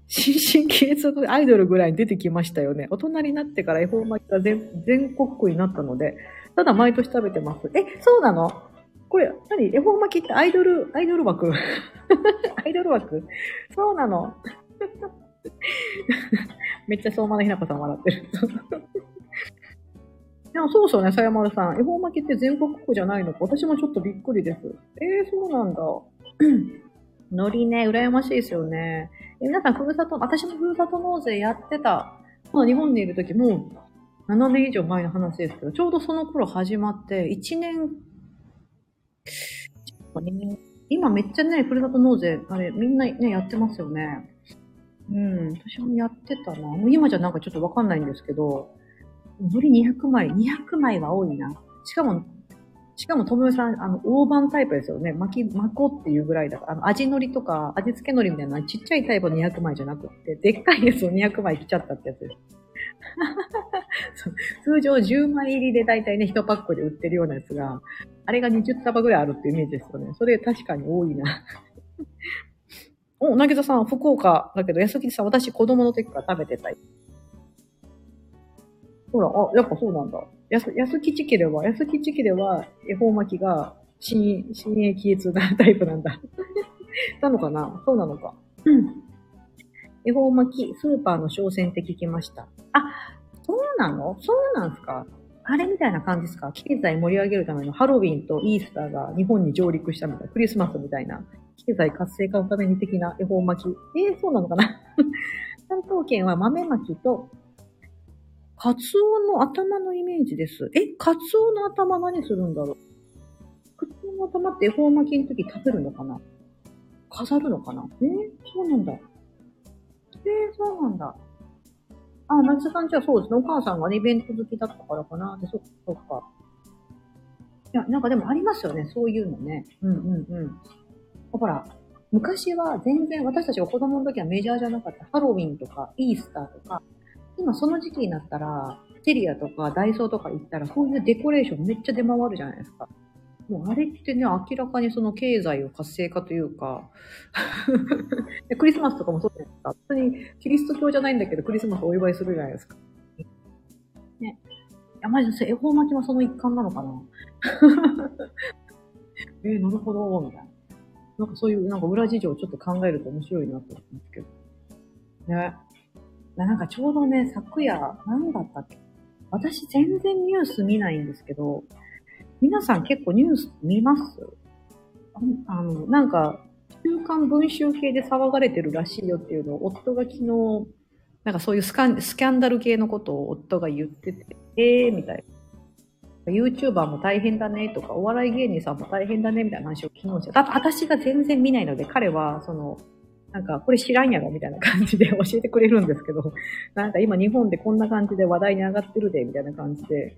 新進気鋭のアイドルぐらいに出てきましたよね。大人になってから恵方巻きが全全国区になったので、ただ毎年食べてます。え、そうなの？これ、何？恵方巻きってアイドル、アイドル枠？アイドル枠？そうなの？めっちゃ相馬のひなこさん笑ってる。いや、そうそうね、さやまるさん。恵方巻きって全国区じゃないのか？私もちょっとびっくりです。えー、そうなんだ。海苔ね、羨ましいですよね。え皆さん、ふるさと、私もふるさと納税やってた。まあ、日本にいるときも、7年以上前の話ですけど、ちょうどその頃始まって、1年、今めっちゃね、ふるさと納税、あれ、みんなね、やってますよね。うん、私もやってたな。もう今じゃなんかちょっとわかんないんですけど、海苔200枚、200枚は多いな。しかも、しかも、ともよさん、あの、大判タイプですよね。巻き、巻こうっていうぐらいだから、あの、味海苔とか、味付け海苔みたいなちっちゃいタイプの200枚じゃなくて、でっかいやつを200枚来ちゃったってやつです。通常10枚入りでだいたいね、1パックで売ってるようなやつが、あれが20束ぐらいあるってイメージですよね。それ確かに多いな。お、なぎささん、福岡だけど、安吉さん、私子供の時から食べてたい。ほら、あ、やっぱそうなんだ。安、安吉家では、安吉家では、恵方巻きが、新、新鋭気痛なタイプなんだ。なのかな？そうなのか。うん。恵方巻き、スーパーの商戦って聞きました。あ、そうなの？そうなんすか？あれみたいな感じですか？経済盛り上げるためのハロウィンとイースターが日本に上陸したみたいな、クリスマスみたいな、経済活性化のために的な恵方巻き。えー、そうなのかな？関東圏は豆巻きと、カツオの頭のイメージです。え、カツオの頭何するんだろう？カツオの頭って恵方巻きの時食べるのかな？飾るのかな？えー、そうなんだ。えー、そうなんだ。あ、夏さんじゃあそうですね。お母さんがね、イベント好きだったからかな。で、そっか、そっか。いや、なんかでもありますよね。そういうのね。うんうんうん。ほら、昔は全然私たちが子供の時はメジャーじゃなかったハロウィンとかイースターとか、今その時期になったら、テリアとかダイソーとか行ったら、そういうデコレーションめっちゃ出回るじゃないですか。もうあれってね、明らかにその経済を活性化というか クリスマスとかもそうじゃないですか？本当にキリスト教じゃないんだけど、クリスマスお祝いするじゃないですか。ね。いや、マジで恵方巻きもその一環なのかな？えー、なるほど、みたいな。なんかそういう、なんか裏事情をちょっと考えると面白いなと思うんですけど。ね。なんかちょうどね、昨夜、何だったっけ？私全然ニュース見ないんですけど、皆さん結構ニュース見ます？あの、なんか、週刊文集系で騒がれてるらしいよっていうのを、夫が昨日、なんかそういうスカンスキャンダル系のことを夫が言ってて、えーみたいな。YouTuber も大変だねとか、お笑い芸人さんも大変だねみたいな話を昨日して、私が全然見ないので、彼は、その、なんか、これ知らんやろみたいな感じで教えてくれるんですけど、なんか今日本でこんな感じで話題に上がってるで、みたいな感じで、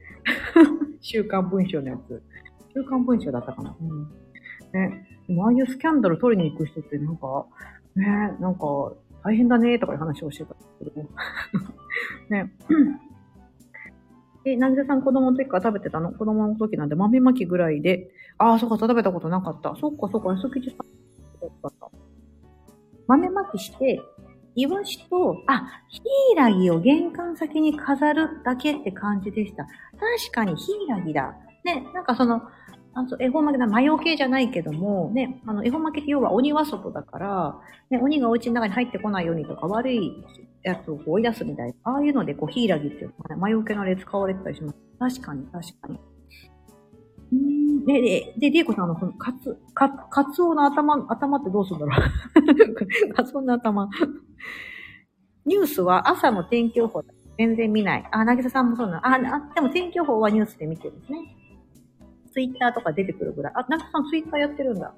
週刊文章のやつ。週刊文章だったかな。うん。ね。でもああいうスキャンダル取りに行く人ってなんか、ね、なんか、大変だねとかいう話をしてたんですけど。ね。え、なぎさん子供の時から食べてたの？子供の時なんで豆まきぐらいで。ああ、そっか、食べたことなかった。そっか、そっか、安吉さん。豆まきして、イワシと、あ、ヒイラギを玄関先に飾るだけって感じでした。確かにヒイラギだ。ね、なんかその、あの恵方巻きだ、マヨ系じゃないけども、ね、あの、恵方巻きって要は鬼は外だから、ね、鬼がお家の中に入ってこないようにとか、悪いやつを追い出すみたいな、ああいうので、こう、ヒイラギっていうのがね、マヨ系のあれ使われてたりします。確かに、確かに。で、で、で、りえこさんの、その、カツ、カ、カツオの頭、頭ってどうするんだろう？カツオの頭。ニュースは朝の天気予報全然見ない。あ、なぎささんもそうなの。あ、あ、でも天気予報はニュースで見てるんですね。ツイッターとか出てくるぐらい。あ、なぎささんツイッターやってるんだ。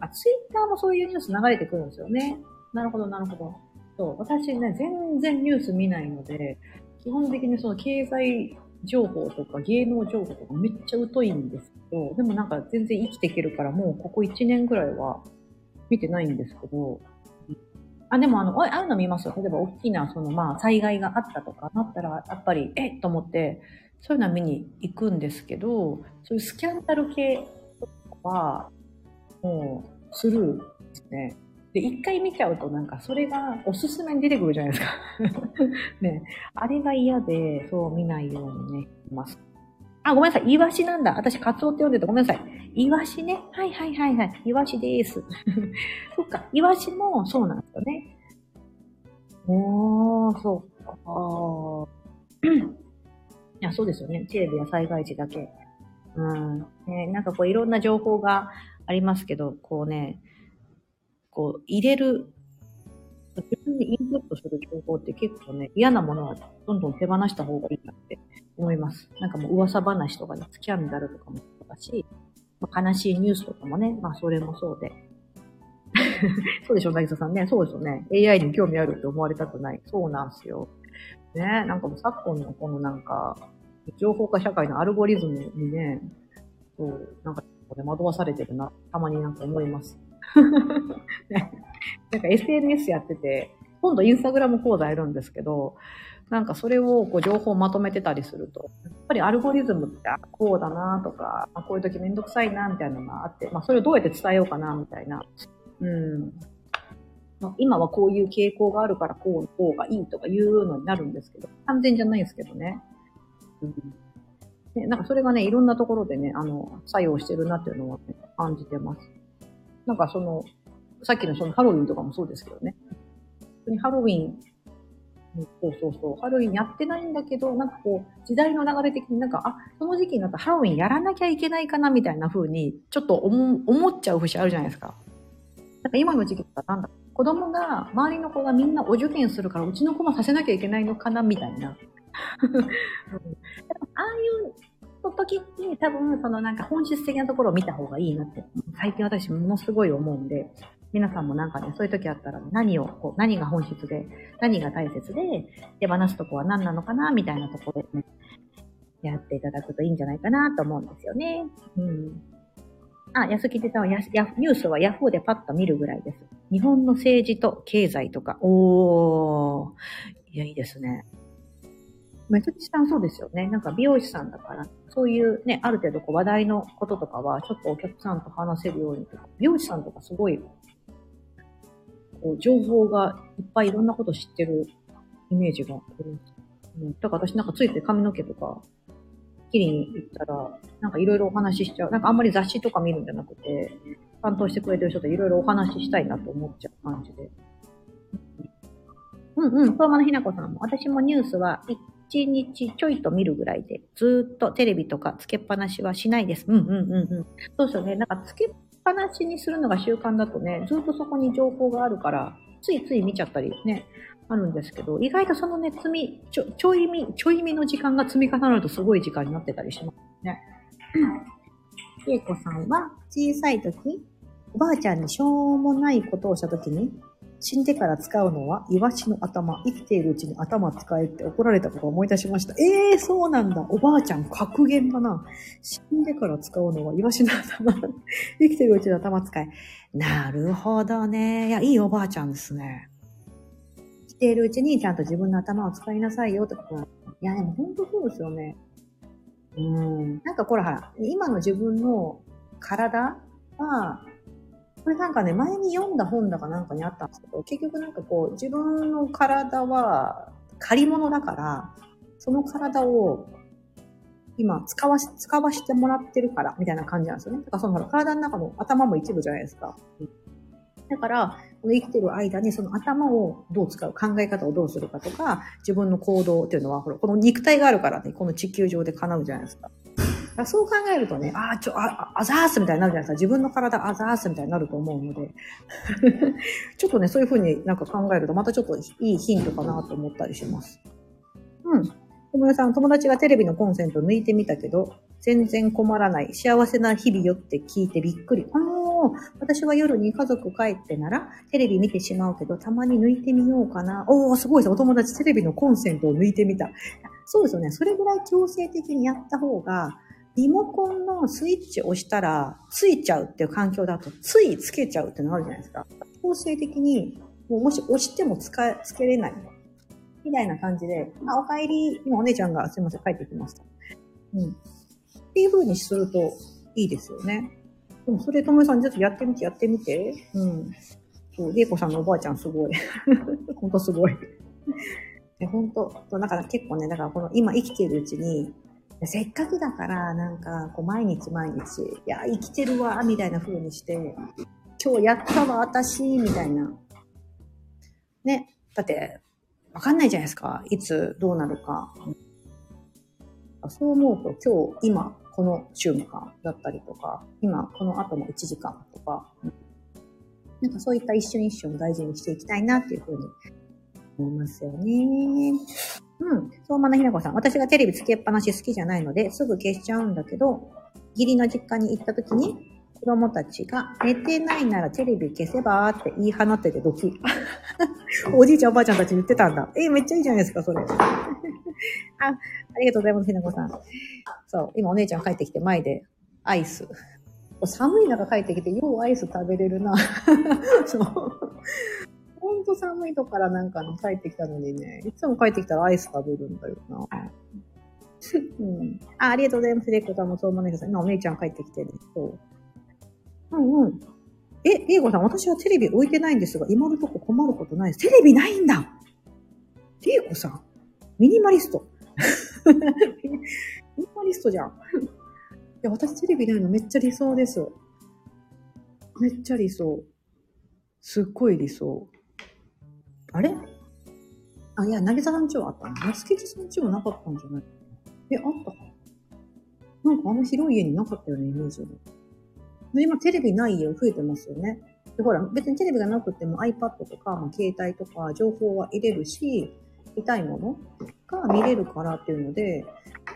あ、ツイッターもそういうニュース流れてくるんですよね。なるほど、なるほど。そう、私ね、全然ニュース見ないので、基本的にその経済情報とか芸能情報とかめっちゃ疎いんですけど、でもなんか全然生きていけるからもうここ1年ぐらいは見てないんですけど、あ、でもあの、ああいうの見ますよ。例えば大きなそのまあ災害があったとかなったら、やっぱり、えっと思って、そういうのは見に行くんですけど、そういうスキャンダル系とかは、もうスルーですね。で、一回見ちゃうとなんかそれがおすすめに出てくるじゃないですか。ね。あれが嫌で、そう見ないようにね、います。あ、ごめんなさい。イワシなんだ。私、カツオって呼んでた。ごめんなさい。イワシね。はいはいはいはい。イワシです。そっか。イワシもそうなんですよね。おー、そうか。いや、そうですよね。テレビや災害時だけ。うん。ね、なんかこういろんな情報がありますけど、こうね、こう、入れる、自分でインプットする情報って結構ね、嫌なものはどんどん手放した方がいいなって思います。なんかもう噂話とかね、スキャンダルとかもそうだし、まあ、悲しいニュースとかもね、まあそれもそうで。そうでしょ、なぎささんね。そうですよね。AI に興味あるって思われたくない。そうなんですよ。ね、なんかもう昨今のこのなんか、情報化社会のアルゴリズムにね、そう、なんか、惑わされてるな、たまになんか思います。なんか SNS やってて、今度インスタグラム講座やるんですけど、なんかそれをこう情報をまとめてたりすると、やっぱりアルゴリズムってこうだなとか、こういう時めんどくさいなみたいなのがあって、まあそれをどうやって伝えようかなみたいな。うん。まあ、今はこういう傾向があるからこうの方がいいとかいうのになるんですけど、完全じゃないですけどね。うんでなんかそれがね、いろんなところでね、あの、作用してるなっていうのはね、感じてます。なんかその、さっきのそのハロウィンとかもそうですけどね。本当にハロウィン、そうそうそう、ハロウィンやってないんだけど、なんかこう、時代の流れ的になんか、あ、その時期になったらハロウィンやらなきゃいけないかなみたいな風に、ちょっと思っちゃう節あるじゃないですか。なんか今の時期とかなんだ、子供が、周りの子がみんなお受験するから、うちの子もさせなきゃいけないのかなみたいな。ああいうの時って多分そのなんか本質的なところを見た方がいいなって、最近私ものすごい思うんで、皆さんもなんかね、そういう時あったら何を、こう、何が本質で、何が大切で、手放すとこは何なのかな、みたいなところでね、やっていただくといいんじゃないかなと思うんですよね。うん。あ、安木さんはややニュースはヤフーでパッと見るぐらいです。日本の政治と経済とか、おー、いや、いいですね。めとちさんそうですよね。なんか美容師さんだから、そういうね、ある程度こう話題のこととかは、ちょっとお客さんと話せるようにとか、美容師さんとかすごい、こう、情報がいっぱいいろんなこと知ってるイメージがあります。うん、だから私なんかついて髪の毛とか、切りに行ったら、なんかいろいろお話ししちゃう。なんかあんまり雑誌とか見るんじゃなくて、担当してくれてる人といろいろお話ししたいなと思っちゃう感じで。うんうん、相馬のひなこさんも、私もニュースは一日ちょいと見るぐらいで、ずーっとテレビとかつけっぱなしはしないです。うんうんうんうん。そうですよね。なんかつけっぱなしにするのが習慣だとね、ずっとそこに情報があるから、ついつい見ちゃったりね、あるんですけど、意外とそのね、積み、ちょ、ちょいみ、ちょいみの時間が積み重なるとすごい時間になってたりしますね。うん。恵子さんは、小さい時、おばあちゃんにしょうもないことをした時に、死んでから使うのは、イワシの頭。生きているうちに頭使えって怒られたことを思い出しました。ええー、そうなんだ。おばあちゃん、格言だな。死んでから使うのは、イワシの頭。生きているうちに頭使え。なるほどね。いや、いいおばあちゃんですね。生きているうちにちゃんと自分の頭を使いなさいよってこといや、でも本当そうですよね。うん。なんかほらほら、今の自分の体は、これなんかね、前に読んだ本だかなんかにあったんですけど、結局なんかこう、自分の体は借り物だから、その体を今使わし、使わしてもらってるから、みたいな感じなんですよね。だからその、体の中の頭も一部じゃないですか。だから、この生きてる間にその頭をどう使う、考え方をどうするかとか、自分の行動っていうのは、この肉体があるからね、この地球上で叶うじゃないですか。だそう考えるとね、ああ、ちょ、あ、あざーすみたいになるじゃないですか。自分の体あざーすみたいになると思うので。ちょっとね、そういうふうになんか考えると、またちょっといいヒントかなと思ったりします。うん。小室さん、友達がテレビのコンセント抜いてみたけど、全然困らない。幸せな日々よって聞いてびっくり。あー私は夜に家族帰ってなら、テレビ見てしまうけど、たまに抜いてみようかな。おー、すごいです。お友達テレビのコンセントを抜いてみた。そうですよね。それぐらい強制的にやった方が、リモコンのスイッチを押したら、ついちゃうっていう環境だと、ついつけちゃうってのあるじゃないですか。強制的に、もうもし押しても使え、つけれない。みたいな感じで、あ、お帰り、今お姉ちゃんがすいません、帰ってきました。うん。っていう風にするといいですよね。でもそれ、ともえさん、ちょっとやってみて、やってみて。うん。そう、りえこさんのおばあちゃんすごい。ほんとすごい。え、ほんと、そうだか結構ね、だからこの今生きているうちに、せっかくだから、なんか、こう、毎日毎日、いや、生きてるわ、みたいな風にして、今日やったわ、私、みたいな。ね。だって、わかんないじゃないですか。いつ、どうなるか。そう思うと、今日、今、この瞬間だったりとか、今、この後の1時間とか、なんかそういった一瞬一瞬を大事にしていきたいなっていうふうに思いますよね。うん。相馬のひなこさん。私がテレビつけっぱなし好きじゃないので、すぐ消しちゃうんだけど、義理の実家に行った時に、子供たちが寝てないならテレビ消せばーって言い放っててドキ。おじいちゃんおばあちゃんたち言ってたんだ。えめっちゃいいじゃないですか、それ。あ、ありがとうございます、ひなこさん。そう、今お姉ちゃん帰ってきて前でアイス。寒い中帰ってきて、ようアイス食べれるな。そう。と寒いとからなんかね、帰ってきたのにね、いつも帰ってきたらアイス食べるんだよな。うん、あありがとうございます。レイコさんもそうもねさん。今お姉ちゃん帰ってきてる。そう。うんうん。え、レイコさん、私はテレビ置いてないんですが、今のとこ困ることないです。テレビないんだレイコさん、ミニマリスト。ミニマリストじゃん。いや、私テレビないのめっちゃ理想です。めっちゃ理想。すっごい理想。あれ？あ、いや、なぎささんちはあったの。なすけちさんちはなかったんじゃない？え、あったかな？んかあの広い家になかったようね、イメージで。今テレビない家増えてますよね。で、ほら、別にテレビがなくても iPad とか、まあ、携帯とか情報は入れるし、見たいものが見れるからっていうので、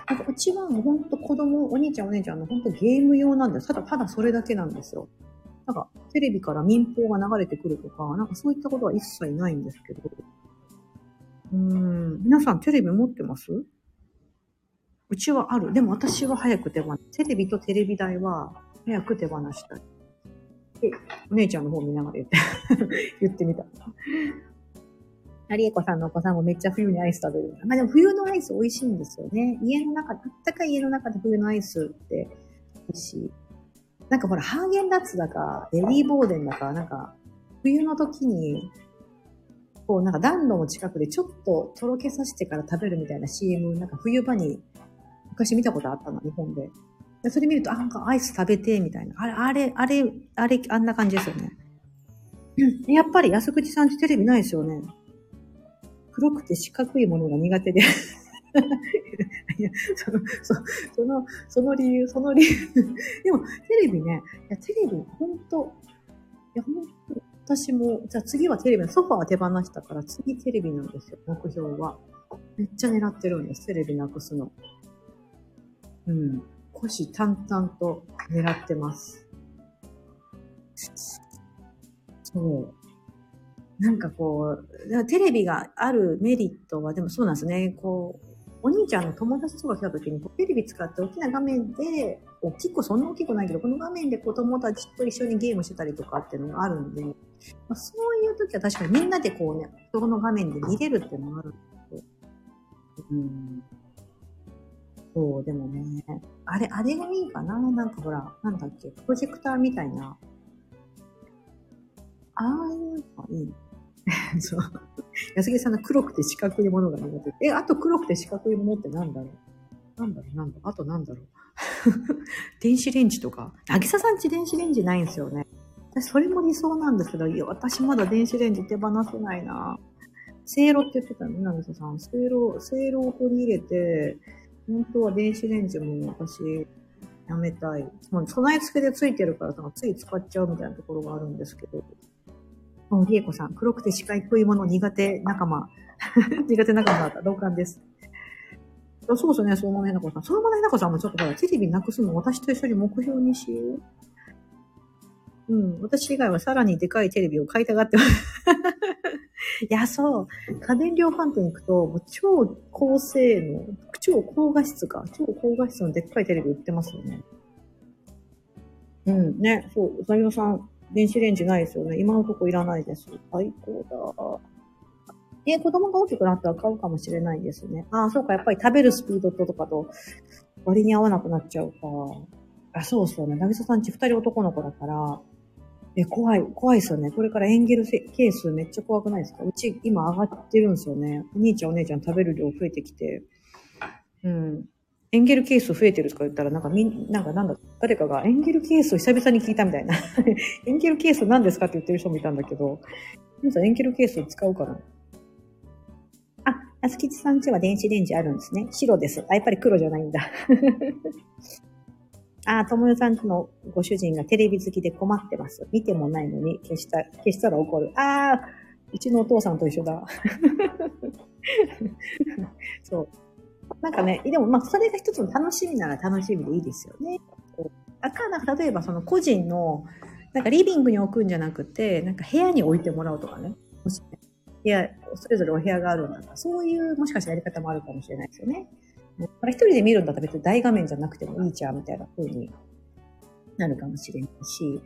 なんかうちはもうほんと子供、お兄ちゃんお姉ちゃんのほんとゲーム用なんです。ただ、ただそれだけなんですよ。なんか、テレビから民放が流れてくるとか、なんかそういったことは一切ないんですけど。うん、皆さんテレビ持ってます？うちはある。でも私は早く手放テレビとテレビ台は早く手放したい。で、お姉ちゃんの方見ながら言って、言ってみた。ありえこさんのお子さんもめっちゃ冬にアイス食べる。まあでも冬のアイス美味しいんですよね。家の中、あったかい家の中で冬のアイスって美味しい。なんかほら、ハーゲンダッツだか、ベリーボーデンだか、なんか、冬の時に、こうなんか暖炉の近くでちょっととろけさせてから食べるみたいな CM、なんか冬場に昔見たことあったの、日本で。でそれ見ると、あ、なんかアイス食べて、みたいな。あれ、あれ、あれ、あれ、あんな感じですよね。やっぱり安口さんってテレビないですよね。黒くて四角いものが苦手で。いや、その、そその、その理由、その理由。でも、テレビね、いや、テレビ、ほんと、いや、ほんと、私も、じゃあ次はテレビ、ソファーは手放したから、次テレビなんですよ、目標は。めっちゃ狙ってるんです、テレビなくすの。うん。虎視眈々と狙ってます。そう。なんかこう、テレビがあるメリットは、でもそうなんですね。こう、お兄ちゃんの友達とか来た時に、テレビ使って大きな画面で、大きくそんな大きくないけど、この画面で子供たちと一緒にゲームしてたりとかっていうのがあるんで、まあ、そういう時は確かにみんなでこうね、その画面で見れるっていうのがあるんですけど、うん。そう、でもね、あれ、あれがいいかななんかほら、なんだっけ、プロジェクターみたいな。ああいうのがいい。そう。安木さんの黒くて四角いものが苦手。え、あと黒くて四角いものってなんだろう？なんだろう？なんだろう？あとなんだろう？電子レンジとか。なぎさんち電子レンジないんですよね。私、それも理想なんですけど、いや、私まだ電子レンジ手放せないな。せいろって言ってたのね、なぎさん。せいろ、せいろを取り入れて、本当は電子レンジも私、やめたい。もう備え付けでついてるから、つい使っちゃうみたいなところがあるんですけど。もう、りえこさん、黒くて視界低いもの苦手仲間。苦手仲間だった。同感です。そうですね、相馬ねなこさん。相馬ねなこさんもちょっとほら、テレビなくすの私と一緒に目標にしよう。うん、私以外はさらにでかいテレビを買いたがってます。いや、そう。家電量販店行くと、もう超高性能、超高画質か。超高画質のでっかいテレビ売ってますよね。うん、ね、そう、うさぎのさん、電子レンジないですよね。今のとこいらないです。最高だ。え子供が大きくなったら買うかもしれないですね。ああ、そうか、やっぱり食べるスピードとかと割に合わなくなっちゃうか。あ、そうそうね。なぎささんち二人男の子だから、え、怖い、怖いですよね。これからエンゲルケースめっちゃ怖くないですか？うち今上がってるんですよね。お兄ちゃんお姉ちゃん食べる量増えてきて。うん。エンゲルケース増えてるとか言ったら、なんかみん、なんかなんだ、誰かがエンゲルケースを久々に聞いたみたいな。エンゲルケース何ですかって言ってる人もいたんだけど、皆さんエンゲルケース使うかなあ、あすきちさんちは電子レンジあるんですね。白です。あ、やっぱり黒じゃないんだ。あ、ともよさんちのご主人がテレビ好きで困ってます。見てもないのに消した、消したら怒る。ああ、うちのお父さんと一緒だ。そう。なんかね、でもまあそれが一つの楽しみなら楽しみでいいですよね。だから例えばその個人の、なんかリビングに置くんじゃなくて、なんか部屋に置いてもらうとかね。もし、部屋、それぞれお部屋があるんだか、そういうもしかしたらやり方もあるかもしれないですよね。これ一人で見るんだったら別に大画面じゃなくてもいいじゃんみたいな風になるかもしれないし。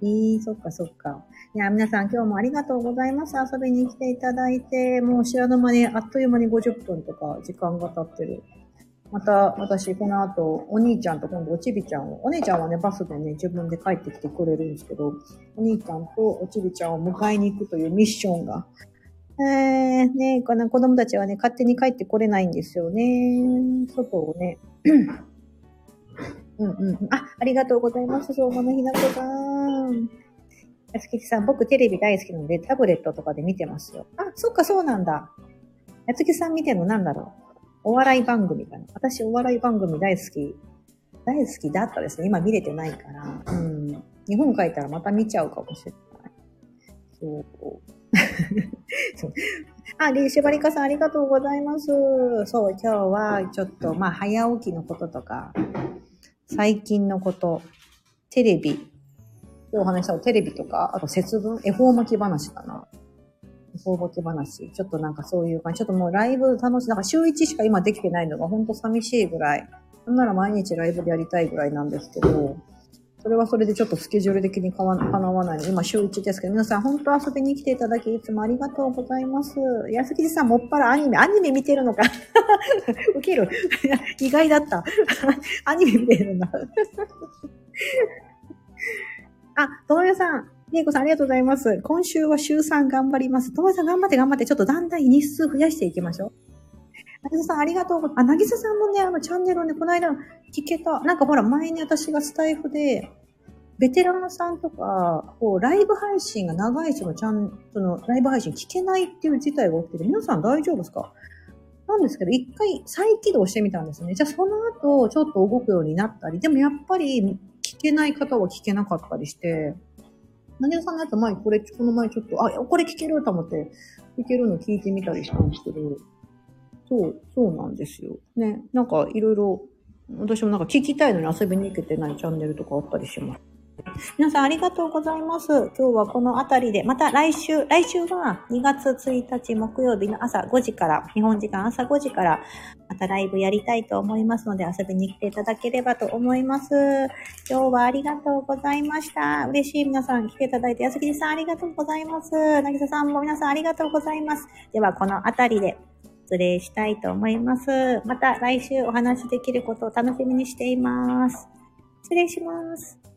えー、そっかそっか。いや、皆さん今日もありがとうございます。遊びに来ていただいて、もう知らぬ間にあっという間に50分とか時間が経ってる。また、私、この後、お兄ちゃんと今度おちびちゃんを、お姉ちゃんはね、バスでね、自分で帰ってきてくれるんですけど、お兄ちゃんとおちびちゃんを迎えに行くというミッションが、えー、ね、この子供たちはね、勝手に帰ってこれないんですよね。外をね。うんうん。あ、ありがとうございます。相馬のひなこさん。やつきさん、僕テレビ大好きなので、タブレットとかで見てますよ。あ、そっか、そうなんだ。やつきさん見てるのなんだろう。お笑い番組かな。私、お笑い番組大好き。大好きだったですね。今見れてないから。うん。日本帰ったらまた見ちゃうかもしれない。そう。そうあ、リーシュバリカさんありがとうございます。そう、今日はちょっと、まあ、早起きのこととか、最近のこと、テレビ、今日お話したテレビとか、あと節分、恵方巻き話かな。恵方巻き話。ちょっとなんかそういう感じ。ちょっともうライブ楽しい。なんか週1しか今できてないのがほんと寂しいぐらい。なんなら毎日ライブでやりたいぐらいなんですけど、それはそれでちょっとスケジュール的にかわ叶わない今週1ですけど、皆さん本当遊びに来ていただき、いつもありがとうございます。安木さんもっぱらアニメ、アニメ見てるのか ウケる。意外だった。アニメ見てるんだ。あ、ともやさん、ねえこさんありがとうございます。今週は週3頑張ります。ともやさん頑張って頑張って、ちょっとだんだん日数増やしていきましょう。なぎささんありがとう。あ、なぎささんもね、あのチャンネルをね、この間聞けた。なんかほら、前に私がスタイフで、ベテランさんとか、こう、ライブ配信が長い人のちゃん、その、ライブ配信聞けないっていう事態が起きてて、皆さん大丈夫ですか？なんですけど、一回再起動してみたんですね。じゃあその後、ちょっと動くようになったり、でもやっぱり聞けない方は聞けなかったりして、何屋さんのやつ前、これ、この前ちょっと、あ、これ聞けると思って、聞けるの聞いてみたりしたんですけど、そう、そうなんですよ。ね、なんかいろいろ、私もなんか聞きたいのに遊びに行けてないチャンネルとかあったりします。皆さんありがとうございます。今日はこの辺りで、また来週、来週は2月1日木曜日の朝5時から、日本時間朝5時から、またライブやりたいと思いますので遊びに来ていただければと思います。今日はありがとうございました。嬉しい皆さん来ていただいて、安木さんありがとうございます。なぎささんも皆さんありがとうございます。ではこの辺りで失礼したいと思います。また来週お話しできることを楽しみにしています。失礼します。